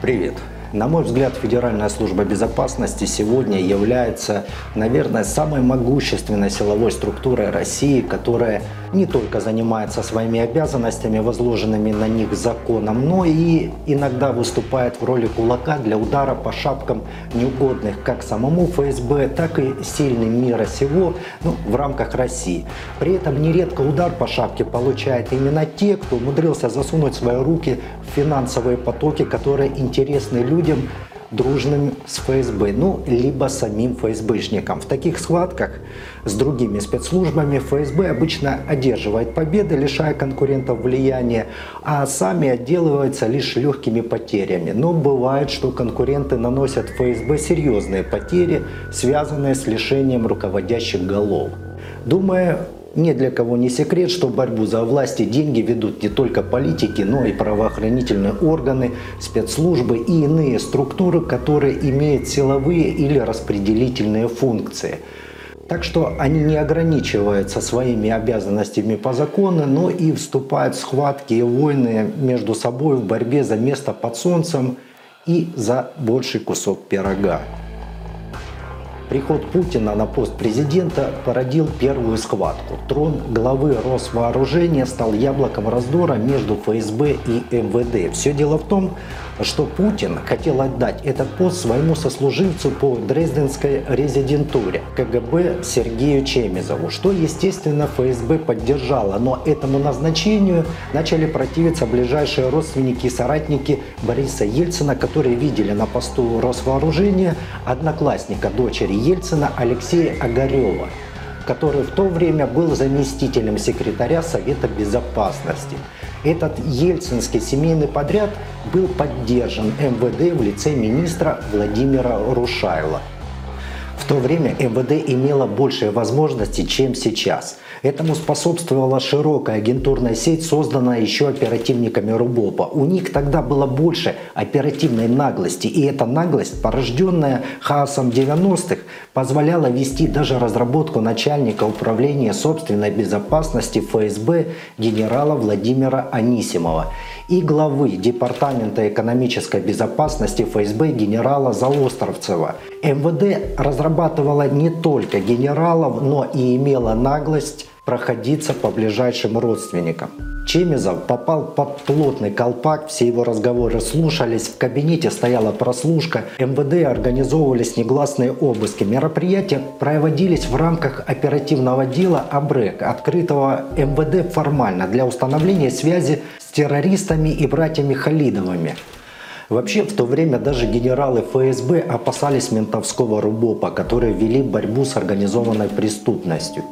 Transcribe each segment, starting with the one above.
Привет. На мой взгляд, Федеральная служба безопасности сегодня является, наверное, самой могущественной силовой структурой России, которая не только занимается своими обязанностями, возложенными на них законом, но и иногда выступает в роли кулака для удара по шапкам неугодных как самому ФСБ, так и сильным мира сего ну, в рамках России. При этом нередко удар по шапке получают именно те, кто умудрился засунуть свои руки в финансовые потоки, которые интересны людям, дружным с ФСБ, ну, либо самим ФСБшникам. В таких схватках с другими спецслужбами ФСБ обычно одерживает победы, лишая конкурентов влияния, а сами отделываются лишь легкими потерями. Но бывает, что конкуренты наносят ФСБ серьезные потери, связанные с лишением руководящих голов. Думаю, ни для кого не секрет, что борьбу за власть и деньги ведут не только политики, но и правоохранительные органы, спецслужбы и иные структуры, которые имеют силовые или распределительные функции. Так что они не ограничиваются своими обязанностями по закону, но и вступают в схватки и войны между собой в борьбе за место под солнцем и за больший кусок пирога. Приход Путина на пост президента породил первую схватку. Трон главы Росвооружения стал яблоком раздора между ФСБ и МВД. Все дело в том, что Путин хотел отдать этот пост своему сослуживцу по Дрезденской резидентуре КГБ Сергею Чемизову, что, естественно, ФСБ поддержала, но этому назначению начали противиться ближайшие родственники и соратники Бориса Ельцина, которые видели на посту Росвооружения одноклассника дочери Ельцина Алексея Огарева который в то время был заместителем секретаря Совета Безопасности. Этот ельцинский семейный подряд был поддержан МВД в лице министра Владимира Рушайла. В то время МВД имело большие возможности, чем сейчас. Этому способствовала широкая агентурная сеть, созданная еще оперативниками РУБОПа. У них тогда было больше оперативной наглости, и эта наглость, порожденная хаосом 90-х, позволяла вести даже разработку начальника управления собственной безопасности ФСБ генерала Владимира Анисимова и главы Департамента экономической безопасности ФСБ генерала Заостровцева. МВД разрабатывала не только генералов, но и имела наглость проходиться по ближайшим родственникам. Чемизов попал под плотный колпак, все его разговоры слушались, в кабинете стояла прослушка, МВД организовывались негласные обыски. Мероприятия проводились в рамках оперативного дела АБРЭК, открытого МВД формально для установления связи с террористами и братьями Халидовыми. Вообще в то время даже генералы ФСБ опасались ментовского РУБОПа, которые вели борьбу с организованной преступностью.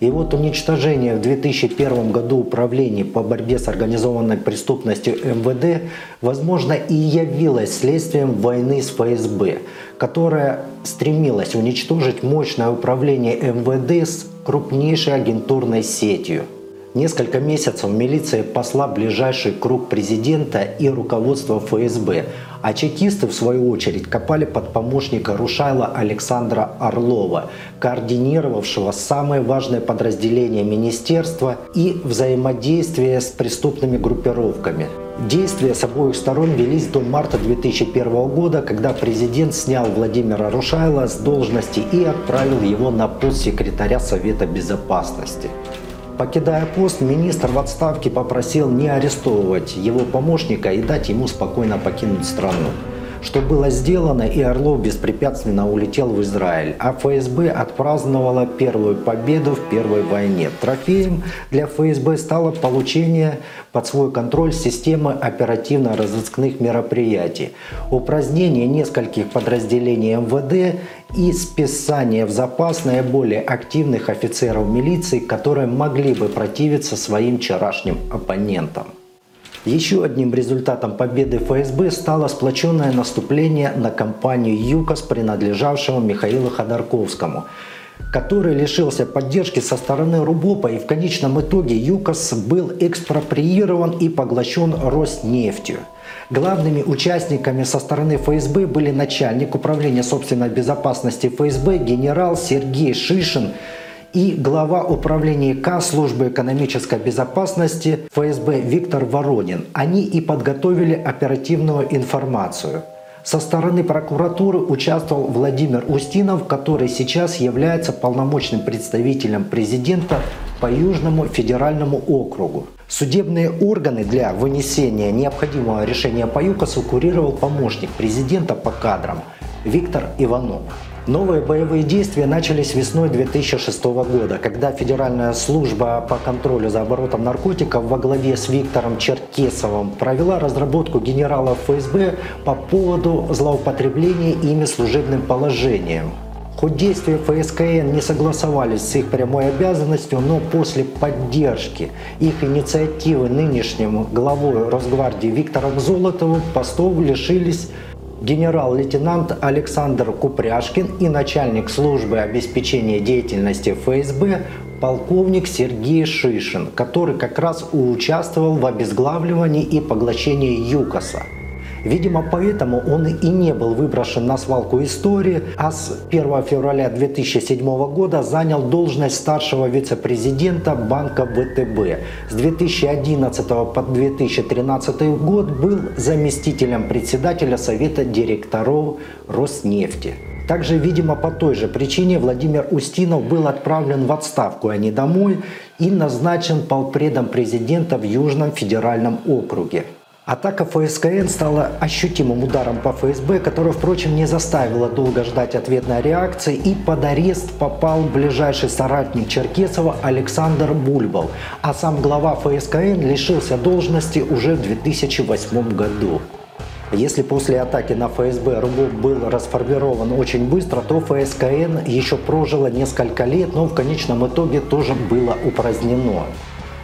И вот уничтожение в 2001 году управления по борьбе с организованной преступностью МВД, возможно, и явилось следствием войны с ФСБ, которая стремилась уничтожить мощное управление МВД с крупнейшей агентурной сетью – Несколько месяцев милиция посла ближайший круг президента и руководства ФСБ, а чекисты, в свою очередь, копали под помощника Рушайла Александра Орлова, координировавшего самые важные подразделения министерства и взаимодействие с преступными группировками. Действия с обоих сторон велись до марта 2001 года, когда президент снял Владимира Рушайла с должности и отправил его на пост секретаря Совета Безопасности. Покидая пост, министр в отставке попросил не арестовывать его помощника и дать ему спокойно покинуть страну. Что было сделано, и Орлов беспрепятственно улетел в Израиль, а ФСБ отпраздновала первую победу в Первой войне. Трофеем для ФСБ стало получение под свой контроль системы оперативно-розыскных мероприятий, упразднение нескольких подразделений МВД и списание в запас наиболее активных офицеров милиции, которые могли бы противиться своим вчерашним оппонентам. Еще одним результатом победы ФСБ стало сплоченное наступление на компанию ЮКОС, принадлежавшего Михаилу Ходорковскому, который лишился поддержки со стороны РУБОПа и в конечном итоге ЮКОС был экспроприирован и поглощен Роснефтью. Главными участниками со стороны ФСБ были начальник управления собственной безопасности ФСБ генерал Сергей Шишин и глава управления К службы экономической безопасности ФСБ Виктор Воронин. Они и подготовили оперативную информацию. Со стороны прокуратуры участвовал Владимир Устинов, который сейчас является полномочным представителем президента по Южному федеральному округу. Судебные органы для вынесения необходимого решения по ЮКОСу курировал помощник президента по кадрам Виктор Иванов. Новые боевые действия начались весной 2006 года, когда Федеральная служба по контролю за оборотом наркотиков во главе с Виктором Черкесовым провела разработку генерала ФСБ по поводу злоупотребления ими служебным положением. Хоть действия ФСКН не согласовались с их прямой обязанностью, но после поддержки их инициативы нынешним главой Росгвардии Виктором Золотовым постов лишились генерал-лейтенант Александр Купряшкин и начальник службы обеспечения деятельности ФСБ полковник Сергей Шишин, который как раз участвовал в обезглавливании и поглощении ЮКОСа. Видимо, поэтому он и не был выброшен на свалку истории, а с 1 февраля 2007 года занял должность старшего вице-президента банка ВТБ. С 2011 по 2013 год был заместителем председателя Совета директоров Роснефти. Также, видимо, по той же причине Владимир Устинов был отправлен в отставку, а не домой, и назначен полпредом президента в Южном федеральном округе. Атака ФСКН стала ощутимым ударом по ФСБ, которая, впрочем, не заставила долго ждать ответной реакции, и под арест попал ближайший соратник Черкесова Александр Бульбов, а сам глава ФСКН лишился должности уже в 2008 году. Если после атаки на ФСБ РГО был расформирован очень быстро, то ФСКН еще прожило несколько лет, но в конечном итоге тоже было упразднено.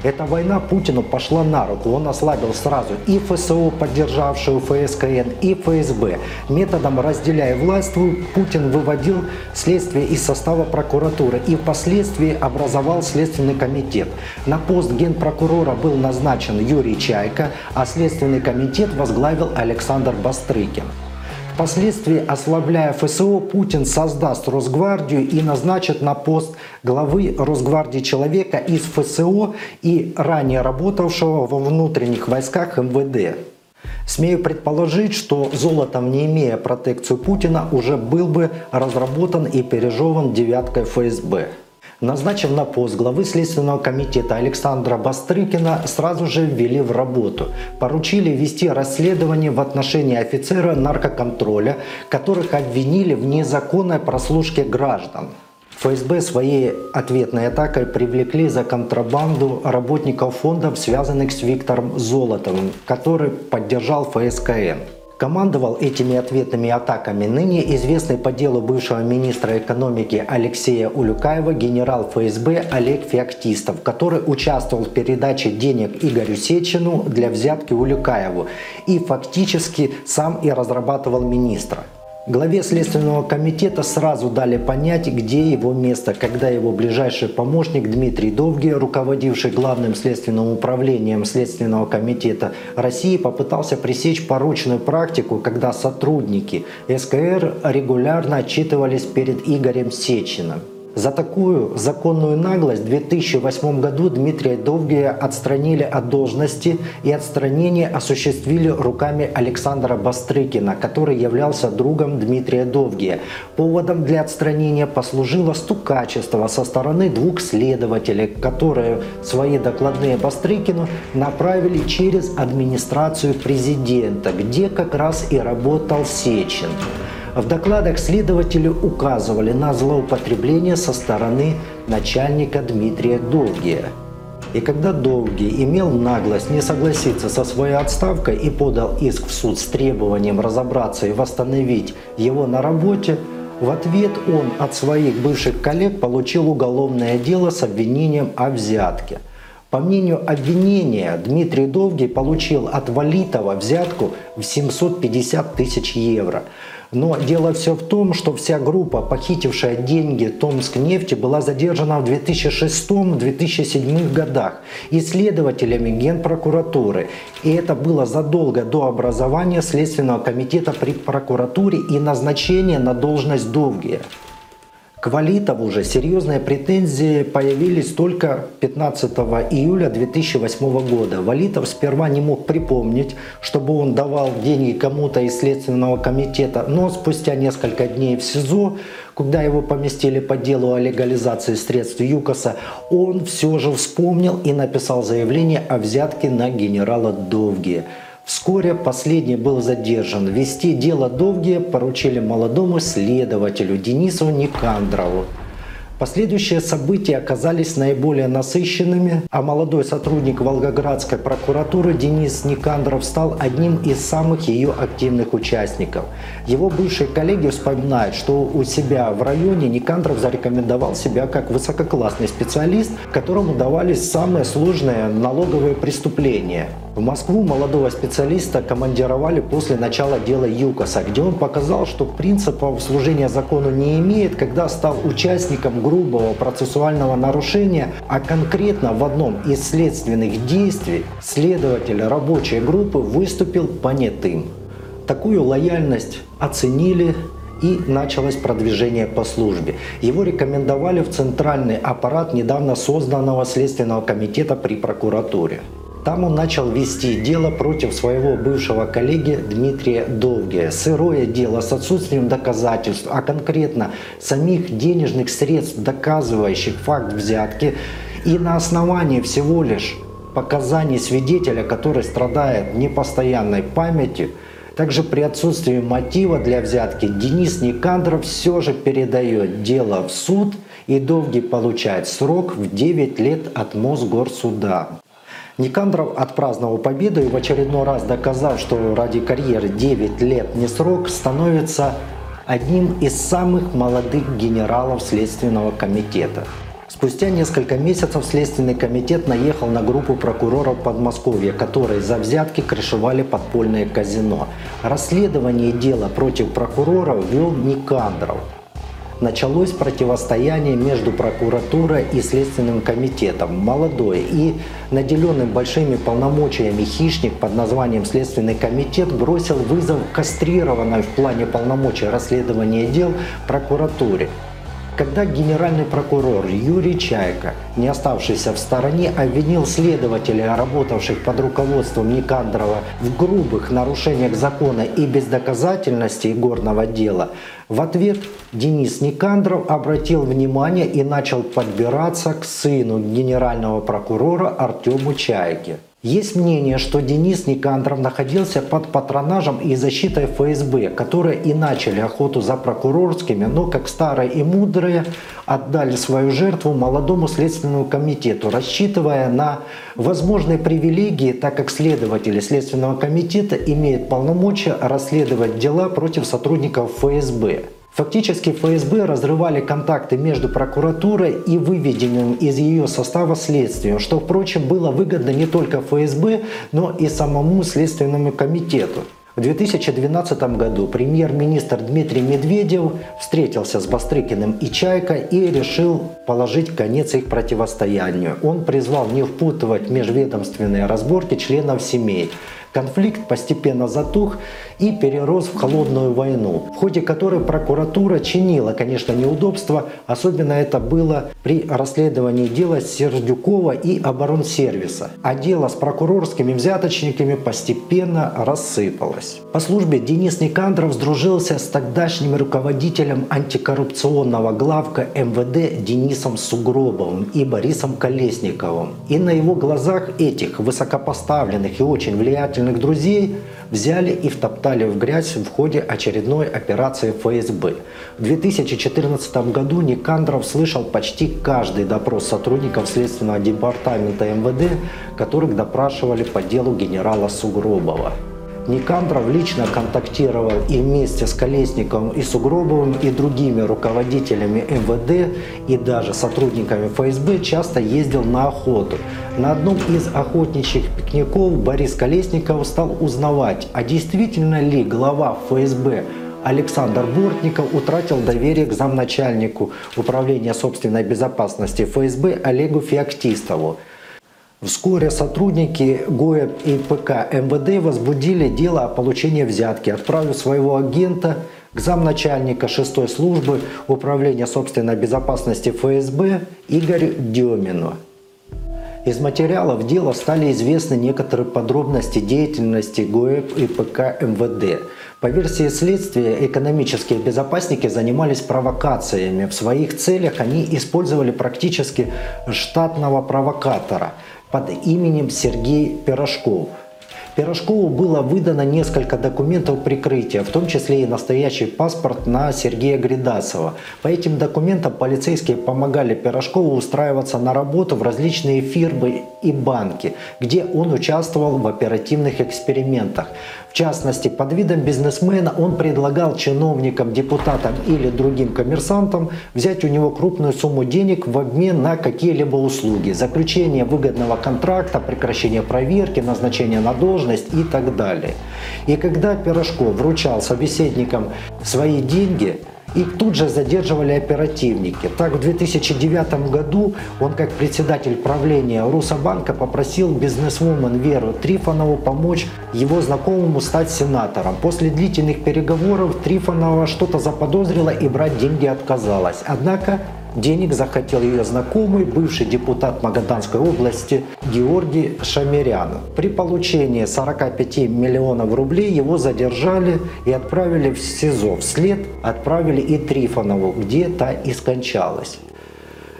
Эта война Путину пошла на руку. Он ослабил сразу и ФСО, поддержавшую ФСКН, и ФСБ. Методом разделяя власть Путин выводил следствие из состава прокуратуры и впоследствии образовал Следственный комитет. На пост генпрокурора был назначен Юрий Чайка, а Следственный комитет возглавил Александр Бастрыкин. Впоследствии, ослабляя ФСО, Путин создаст Росгвардию и назначит на пост главы Росгвардии человека из ФСО и ранее работавшего во внутренних войсках МВД. Смею предположить, что золотом, не имея протекцию Путина, уже был бы разработан и пережеван девяткой ФСБ. Назначив на пост главы Следственного комитета Александра Бастрыкина, сразу же ввели в работу. Поручили вести расследование в отношении офицера наркоконтроля, которых обвинили в незаконной прослушке граждан. ФСБ своей ответной атакой привлекли за контрабанду работников фондов, связанных с Виктором Золотовым, который поддержал ФСКН. Командовал этими ответными атаками ныне известный по делу бывшего министра экономики Алексея Улюкаева генерал ФСБ Олег Феоктистов, который участвовал в передаче денег Игорю Сечину для взятки Улюкаеву и фактически сам и разрабатывал министра. Главе Следственного комитета сразу дали понять, где его место, когда его ближайший помощник Дмитрий Довгий, руководивший главным следственным управлением Следственного комитета России, попытался пресечь порочную практику, когда сотрудники СКР регулярно отчитывались перед Игорем Сечиным. За такую законную наглость в 2008 году Дмитрия Довгия отстранили от должности и отстранение осуществили руками Александра Бастрыкина, который являлся другом Дмитрия Довгия. Поводом для отстранения послужило стукачество со стороны двух следователей, которые свои докладные Бастрыкину направили через администрацию президента, где как раз и работал Сечин. В докладах следователи указывали на злоупотребление со стороны начальника Дмитрия Долгия. И когда Долгий имел наглость не согласиться со своей отставкой и подал иск в суд с требованием разобраться и восстановить его на работе, в ответ он от своих бывших коллег получил уголовное дело с обвинением о взятке. По мнению обвинения, Дмитрий Долгий получил от Валитова взятку в 750 тысяч евро – но дело все в том, что вся группа, похитившая деньги Томск нефти, была задержана в 2006-2007 годах исследователями Генпрокуратуры. И это было задолго до образования Следственного комитета при прокуратуре и назначения на должность Довгия. К Валитову же серьезные претензии появились только 15 июля 2008 года. Валитов сперва не мог припомнить, чтобы он давал деньги кому-то из Следственного комитета, но спустя несколько дней в СИЗО, когда его поместили по делу о легализации средств ЮКОСа, он все же вспомнил и написал заявление о взятке на генерала Довги. Вскоре последний был задержан. Вести дело Довгия поручили молодому следователю Денису Никандрову. Последующие события оказались наиболее насыщенными, а молодой сотрудник Волгоградской прокуратуры Денис Никандров стал одним из самых ее активных участников. Его бывшие коллеги вспоминают, что у себя в районе Никандров зарекомендовал себя как высококлассный специалист, которому давались самые сложные налоговые преступления. В Москву молодого специалиста командировали после начала дела ЮКОСа, где он показал, что принципов служения закону не имеет, когда стал участником грубого процессуального нарушения, а конкретно в одном из следственных действий следователь рабочей группы выступил понятым. Такую лояльность оценили и началось продвижение по службе. Его рекомендовали в центральный аппарат недавно созданного Следственного комитета при прокуратуре. Там он начал вести дело против своего бывшего коллеги Дмитрия Довгия. Сырое дело с отсутствием доказательств, а конкретно самих денежных средств, доказывающих факт взятки. И на основании всего лишь показаний свидетеля, который страдает непостоянной памятью, также при отсутствии мотива для взятки Денис Никандров все же передает дело в суд и Довгий получает срок в 9 лет от Мосгорсуда. Никандров отпраздновал победу и в очередной раз доказав, что ради карьеры 9 лет не срок, становится одним из самых молодых генералов Следственного комитета. Спустя несколько месяцев Следственный комитет наехал на группу прокуроров Подмосковья, которые за взятки крышевали подпольное казино. Расследование дела против прокуроров вел Никандров началось противостояние между прокуратурой и Следственным комитетом. Молодой и наделенный большими полномочиями хищник под названием Следственный комитет бросил вызов кастрированной в плане полномочий расследования дел прокуратуре. Когда генеральный прокурор Юрий Чайка, не оставшийся в стороне, обвинил следователей, работавших под руководством Никандрова в грубых нарушениях закона и бездоказательности горного дела, в ответ Денис Никандров обратил внимание и начал подбираться к сыну генерального прокурора Артему Чайке. Есть мнение, что Денис Никандров находился под патронажем и защитой ФСБ, которые и начали охоту за прокурорскими, но как старые и мудрые отдали свою жертву молодому следственному комитету, рассчитывая на возможные привилегии, так как следователи Следственного комитета имеют полномочия расследовать дела против сотрудников ФСБ. Фактически ФСБ разрывали контакты между прокуратурой и выведенным из ее состава следствием, что, впрочем, было выгодно не только ФСБ, но и самому Следственному комитету. В 2012 году премьер-министр Дмитрий Медведев встретился с Бастрыкиным и Чайко и решил положить конец их противостоянию. Он призвал не впутывать межведомственные разборки членов семей, Конфликт постепенно затух и перерос в холодную войну, в ходе которой прокуратура чинила, конечно, неудобства. Особенно это было при расследовании дела Сердюкова и оборонсервиса. А дело с прокурорскими взяточниками постепенно рассыпалось. По службе Денис Никандров сдружился с тогдашним руководителем антикоррупционного главка МВД Денисом Сугробовым и Борисом Колесниковым. И на его глазах этих высокопоставленных и очень влиятельных влиятельных друзей взяли и втоптали в грязь в ходе очередной операции ФСБ. В 2014 году Никандров слышал почти каждый допрос сотрудников Следственного департамента МВД, которых допрашивали по делу генерала Сугробова. Никандров лично контактировал и вместе с Колесниковым и Сугробовым и другими руководителями МВД и даже сотрудниками ФСБ часто ездил на охоту. На одном из охотничьих пикников Борис Колесников стал узнавать, а действительно ли глава ФСБ Александр Бортников утратил доверие к замначальнику Управления собственной безопасности ФСБ Олегу Феоктистову. Вскоре сотрудники ГОЭП и ПК МВД возбудили дело о получении взятки, отправив своего агента к замначальника 6 службы управления собственной безопасности ФСБ Игорю Демину. Из материалов дела стали известны некоторые подробности деятельности ГОЭП и ПК МВД. По версии следствия, экономические безопасники занимались провокациями. В своих целях они использовали практически штатного провокатора под именем Сергей Пирожков – Пирожкову было выдано несколько документов прикрытия, в том числе и настоящий паспорт на Сергея Гридасова. По этим документам полицейские помогали Пирожкову устраиваться на работу в различные фирмы и банки, где он участвовал в оперативных экспериментах. Частности, под видом бизнесмена он предлагал чиновникам, депутатам или другим коммерсантам взять у него крупную сумму денег в обмен на какие-либо услуги, заключение выгодного контракта, прекращение проверки, назначение на должность и так далее. И когда Пирожков вручал собеседникам свои деньги, их тут же задерживали оперативники. Так, в 2009 году он, как председатель правления Русобанка, попросил бизнесвумен Веру Трифонову помочь его знакомому стать сенатором. После длительных переговоров Трифонова что-то заподозрила и брать деньги отказалась. Однако Денег захотел ее знакомый, бывший депутат Магаданской области Георгий Шамирян. При получении 45 миллионов рублей его задержали и отправили в СИЗО. Вслед отправили и Трифонову, где та и скончалась.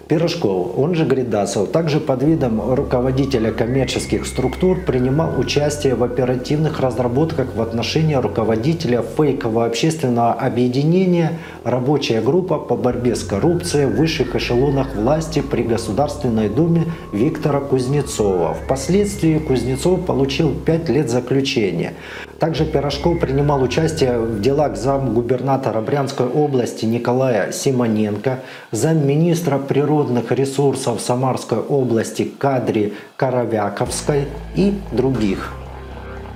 Пирожков, он же Гридасов, также под видом руководителя коммерческих структур принимал участие в оперативных разработках в отношении руководителя фейкового общественного объединения «Рабочая группа по борьбе с коррупцией в высших эшелонах власти при Государственной Думе» Виктора Кузнецова. Впоследствии Кузнецов получил 5 лет заключения. Также Пирожков принимал участие в делах замгубернатора Брянской области Николая Симоненко, замминистра природных ресурсов Самарской области Кадри Коровяковской и других.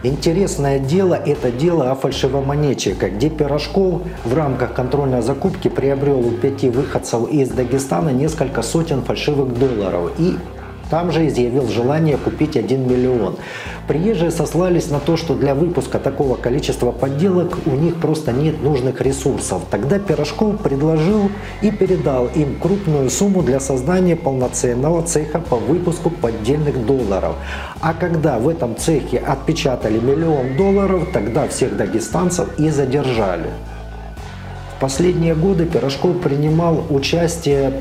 Интересное дело – это дело о фальшивомонетчиках, где Пирожков в рамках контрольной закупки приобрел у пяти выходцев из Дагестана несколько сотен фальшивых долларов и там же изъявил желание купить 1 миллион. Приезжие сослались на то, что для выпуска такого количества подделок у них просто нет нужных ресурсов. Тогда Пирожков предложил и передал им крупную сумму для создания полноценного цеха по выпуску поддельных долларов. А когда в этом цехе отпечатали миллион долларов, тогда всех дагестанцев и задержали. В последние годы Пирожков принимал участие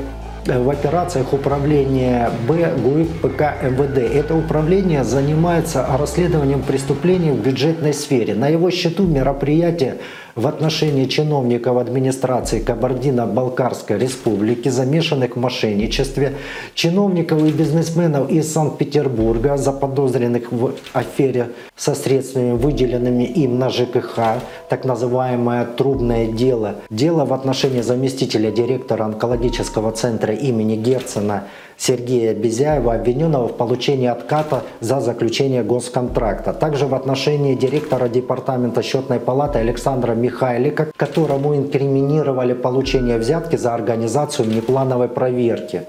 в операциях управления Б ГУИК ПК МВД. Это управление занимается расследованием преступлений в бюджетной сфере. На его счету мероприятия в отношении чиновников администрации Кабардино-Балкарской республики, замешанных в мошенничестве, чиновников и бизнесменов из Санкт-Петербурга, заподозренных в афере со средствами, выделенными им на ЖКХ, так называемое трубное дело, дело в отношении заместителя директора онкологического центра имени Герцена Сергея Безяева, обвиненного в получении отката за заключение госконтракта. Также в отношении директора департамента счетной палаты Александра Михайлика, которому инкриминировали получение взятки за организацию внеплановой проверки.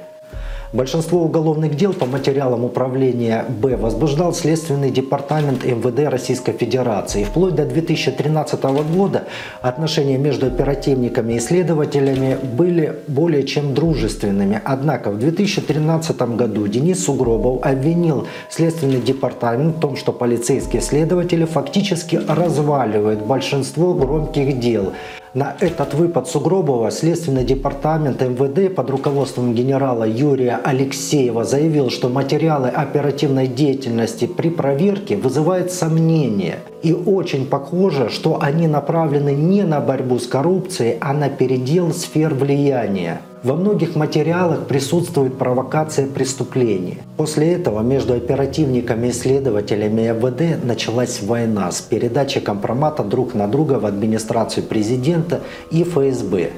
Большинство уголовных дел по материалам управления Б возбуждал Следственный департамент МВД Российской Федерации. Вплоть до 2013 года отношения между оперативниками и следователями были более чем дружественными. Однако в 2013 году Денис Сугробов обвинил Следственный департамент в том, что полицейские следователи фактически разваливают большинство громких дел – на этот выпад Сугробова Следственный департамент МВД под руководством генерала Юрия Алексеева заявил, что материалы оперативной деятельности при проверке вызывают сомнения. И очень похоже, что они направлены не на борьбу с коррупцией, а на передел сфер влияния. Во многих материалах присутствует провокация преступления. После этого между оперативниками и следователями МВД началась война с передачей компромата друг на друга в администрацию президента и ФСБ.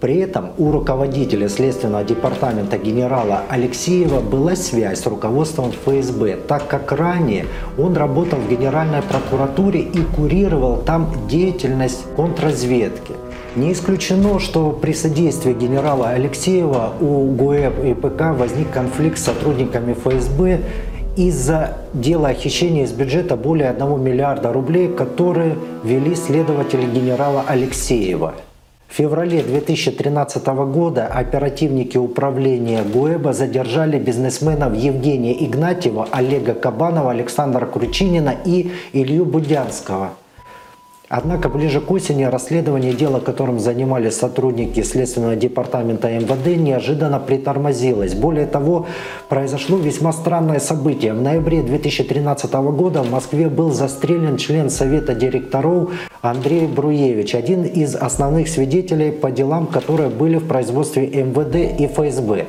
При этом у руководителя Следственного департамента генерала Алексеева была связь с руководством ФСБ, так как ранее он работал в Генеральной прокуратуре и курировал там деятельность контрразведки. Не исключено, что при содействии генерала Алексеева у ГУЭП и ПК возник конфликт с сотрудниками ФСБ из-за дела о хищении из бюджета более 1 миллиарда рублей, которые вели следователи генерала Алексеева. В феврале 2013 года оперативники управления ГУЭБа задержали бизнесменов Евгения Игнатьева, Олега Кабанова, Александра Кручинина и Илью Будянского – Однако ближе к осени расследование дела, которым занимались сотрудники Следственного департамента МВД, неожиданно притормозилось. Более того, произошло весьма странное событие. В ноябре 2013 года в Москве был застрелен член Совета директоров Андрей Бруевич, один из основных свидетелей по делам, которые были в производстве МВД и ФСБ.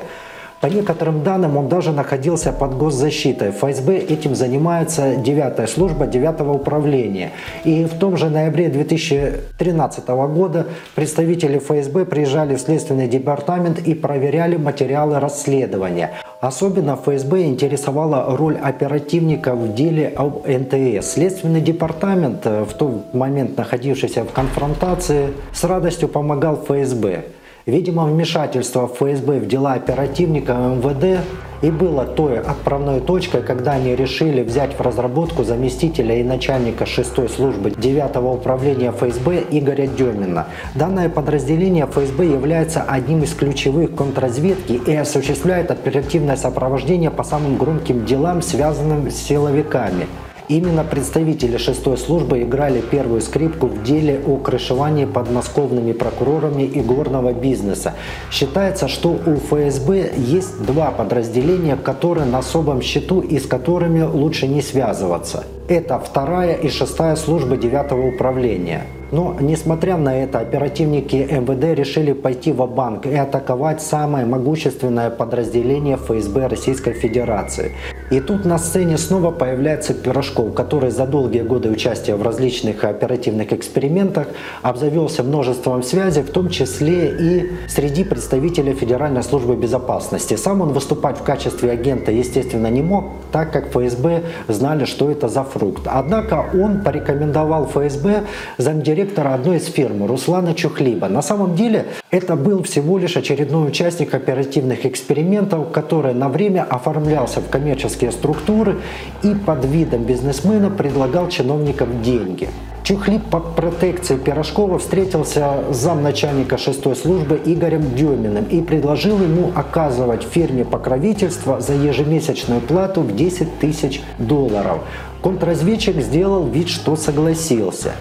По некоторым данным, он даже находился под госзащитой. ФСБ этим занимается 9 служба 9 управления. И в том же ноябре 2013 года представители ФСБ приезжали в Следственный департамент и проверяли материалы расследования. Особенно ФСБ интересовала роль оперативников в деле об НТС. Следственный департамент, э, в тот момент находившийся в конфронтации, с радостью помогал ФСБ. Видимо, вмешательство ФСБ в дела оперативника МВД и было той отправной точкой, когда они решили взять в разработку заместителя и начальника 6 службы 9 управления ФСБ Игоря Демина. Данное подразделение ФСБ является одним из ключевых контрразведки и осуществляет оперативное сопровождение по самым громким делам, связанным с силовиками. Именно представители шестой службы играли первую скрипку в деле о крышевании подмосковными прокурорами игорного бизнеса. Считается, что у ФСБ есть два подразделения, которые на особом счету и с которыми лучше не связываться. Это вторая и шестая службы девятого управления. Но, несмотря на это, оперативники МВД решили пойти в банк и атаковать самое могущественное подразделение ФСБ Российской Федерации. И тут на сцене снова появляется Пирожков, который за долгие годы участия в различных оперативных экспериментах обзавелся множеством связей, в том числе и среди представителей Федеральной службы безопасности. Сам он выступать в качестве агента, естественно, не мог, так как ФСБ знали, что это за фрукт. Однако он порекомендовал ФСБ замдиректора директора одной из фирм Руслана Чухлиба. На самом деле это был всего лишь очередной участник оперативных экспериментов, который на время оформлялся в коммерческие структуры и под видом бизнесмена предлагал чиновникам деньги. Чухлип под протекцией Пирожкова встретился с замначальника шестой службы Игорем Деминым и предложил ему оказывать фирме покровительство за ежемесячную плату в 10 тысяч долларов. Контрразведчик сделал вид, что согласился.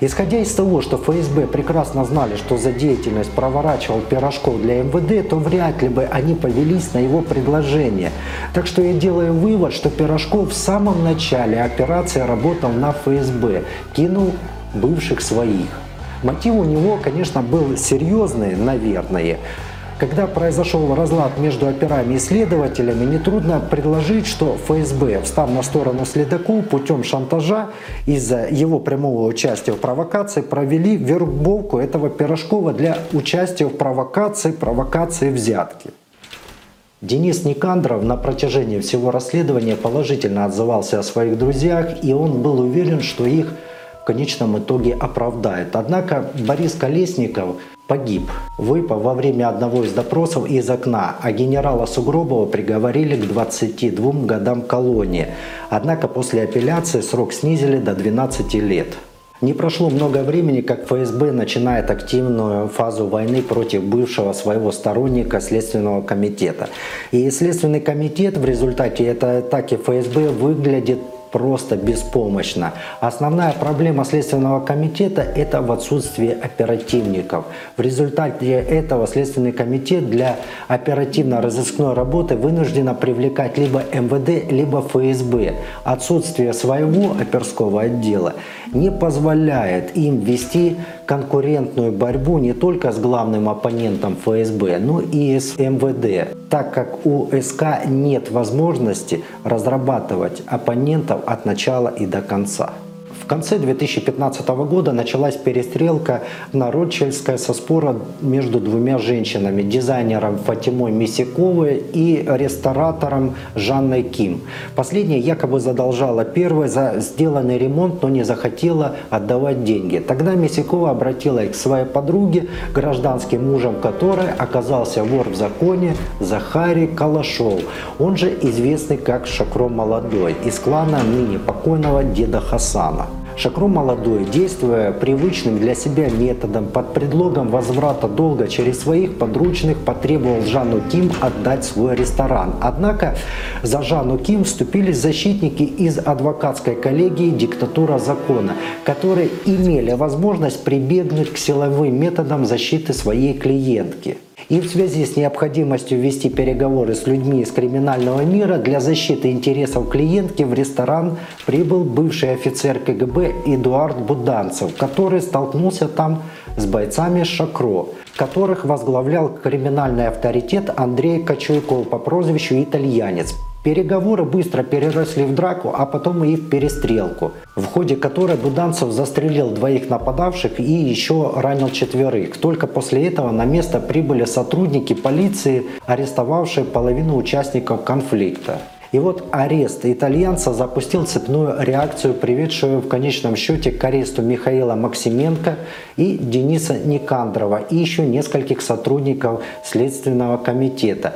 Исходя из того, что ФСБ прекрасно знали, что за деятельность проворачивал Пирожков для МВД, то вряд ли бы они повелись на его предложение. Так что я делаю вывод, что Пирожков в самом начале операции работал на ФСБ, кинул бывших своих. Мотив у него, конечно, был серьезный, наверное. Когда произошел разлад между операми и следователями, нетрудно предложить, что ФСБ, встав на сторону следаку путем шантажа из-за его прямого участия в провокации, провели вербовку этого Пирожкова для участия в провокации, провокации взятки. Денис Никандров на протяжении всего расследования положительно отзывался о своих друзьях, и он был уверен, что их в конечном итоге оправдает. Однако Борис Колесников погиб, выпав во время одного из допросов из окна, а генерала Сугробова приговорили к 22 годам колонии. Однако после апелляции срок снизили до 12 лет. Не прошло много времени, как ФСБ начинает активную фазу войны против бывшего своего сторонника Следственного комитета. И Следственный комитет в результате этой атаки ФСБ выглядит просто беспомощно. Основная проблема Следственного комитета – это в отсутствии оперативников. В результате этого Следственный комитет для оперативно-розыскной работы вынуждена привлекать либо МВД, либо ФСБ. Отсутствие своего оперского отдела не позволяет им вести конкурентную борьбу не только с главным оппонентом ФСБ, но и с МВД, так как у СК нет возможности разрабатывать оппонентов от начала и до конца. Конце 2015 года началась перестрелка на Ротшильдской со спора между двумя женщинами, дизайнером Фатимой Мисяковой и ресторатором Жанной Ким. Последняя якобы задолжала первой за сделанный ремонт, но не захотела отдавать деньги. Тогда Мисякова обратилась к своей подруге, гражданским мужем которой оказался вор в законе Захарий Калашов, он же известный как Шакро Молодой, из клана ныне покойного деда Хасана. Шакро молодой, действуя привычным для себя методом под предлогом возврата долга через своих подручных, потребовал Жанну Ким отдать свой ресторан. Однако за Жанну Ким вступились защитники из адвокатской коллегии «Диктатура закона», которые имели возможность прибегнуть к силовым методам защиты своей клиентки. И в связи с необходимостью вести переговоры с людьми из криминального мира для защиты интересов клиентки в ресторан прибыл бывший офицер КГБ Эдуард Буданцев, который столкнулся там с бойцами Шакро, которых возглавлял криминальный авторитет Андрей Кочуйков по прозвищу «Итальянец». Переговоры быстро переросли в драку, а потом и в перестрелку, в ходе которой Буданцев застрелил двоих нападавших и еще ранил четверых. Только после этого на место прибыли сотрудники полиции, арестовавшие половину участников конфликта. И вот арест итальянца запустил цепную реакцию, приведшую в конечном счете к аресту Михаила Максименко и Дениса Никандрова и еще нескольких сотрудников Следственного комитета.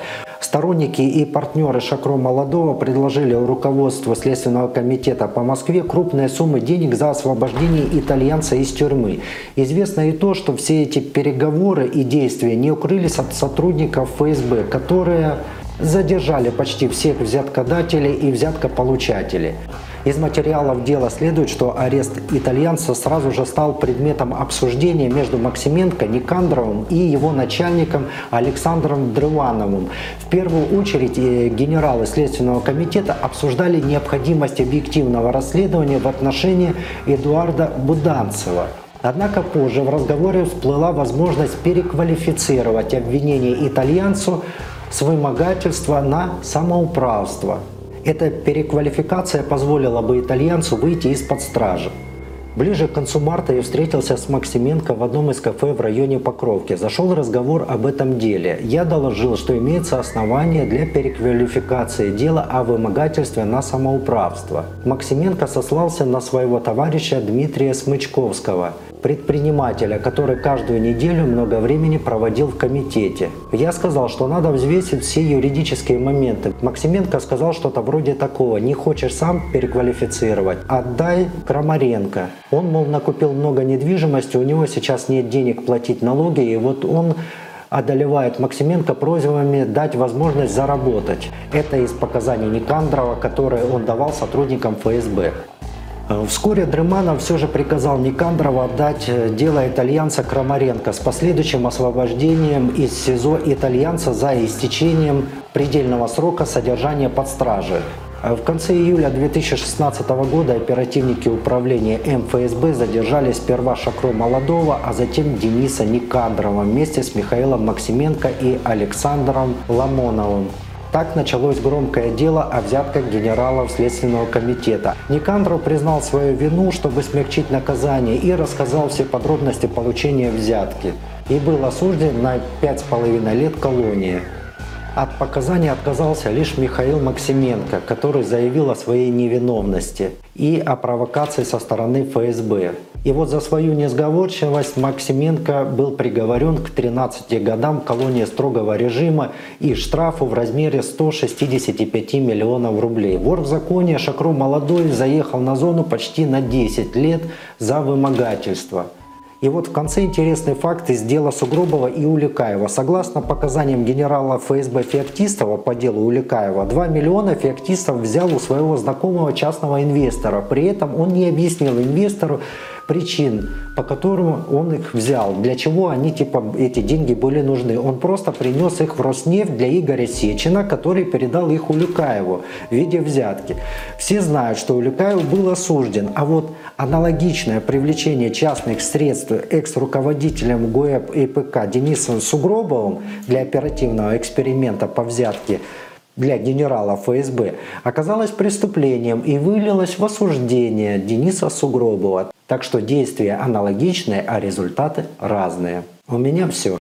Сторонники и партнеры Шакро Молодого предложили руководству Следственного комитета по Москве крупные суммы денег за освобождение итальянца из тюрьмы. Известно и то, что все эти переговоры и действия не укрылись от сотрудников ФСБ, которые задержали почти всех взяткодателей и взяткополучателей. Из материалов дела следует, что арест итальянца сразу же стал предметом обсуждения между Максименко, Никандровым и его начальником Александром Дрывановым. В первую очередь э, генералы Следственного комитета обсуждали необходимость объективного расследования в отношении Эдуарда Буданцева. Однако позже в разговоре всплыла возможность переквалифицировать обвинение итальянцу с вымогательства на самоуправство. Эта переквалификация позволила бы итальянцу выйти из-под стражи. Ближе к концу марта я встретился с Максименко в одном из кафе в районе Покровки. Зашел разговор об этом деле. Я доложил, что имеется основание для переквалификации дела о вымогательстве на самоуправство. Максименко сослался на своего товарища Дмитрия Смычковского, предпринимателя, который каждую неделю много времени проводил в комитете. Я сказал, что надо взвесить все юридические моменты. Максименко сказал что-то вроде такого, не хочешь сам переквалифицировать, отдай Крамаренко. Он, мол, накупил много недвижимости, у него сейчас нет денег платить налоги, и вот он одолевает Максименко просьбами дать возможность заработать. Это из показаний Никандрова, которые он давал сотрудникам ФСБ. Э, вскоре Дрыманов все же приказал Никандрова отдать э, дело итальянца Крамаренко с последующим освобождением из СИЗО итальянца за истечением предельного срока содержания под стражей. Э, в конце июля 2016 года оперативники управления МФСБ задержали сперва Шакро Молодого, а затем Дениса Никандрова вместе с Михаилом Максименко и Александром Ламоновым. Так началось громкое дело о взятках генералов Следственного комитета. Никандров признал свою вину, чтобы смягчить наказание и рассказал все подробности получения взятки. И был осужден на пять с половиной лет колонии. От показаний отказался лишь Михаил Максименко, который заявил о своей невиновности и о провокации со стороны ФСБ. И вот за свою несговорчивость Максименко был приговорен к 13 годам колонии строгого режима и штрафу в размере 165 миллионов рублей. Вор в законе Шакру Молодой заехал на зону почти на 10 лет за вымогательство. И вот в конце интересный факт из дела Сугробова и Уликаева. Согласно показаниям генерала ФСБ Феоктистова по делу Уликаева, 2 миллиона Феоктистов взял у своего знакомого частного инвестора. При этом он не объяснил инвестору, причин, по которым он их взял, для чего они типа эти деньги были нужны. Он просто принес их в Роснефть для Игоря Сечина, который передал их Улюкаеву в виде взятки. Все знают, что Улюкаев был осужден, а вот аналогичное привлечение частных средств экс-руководителем ГУЭП и ПК Денисом Сугробовым для оперативного эксперимента по взятке для генерала ФСБ оказалось преступлением и вылилось в осуждение Дениса Сугробова. Так что действия аналогичные, а результаты разные. У меня все.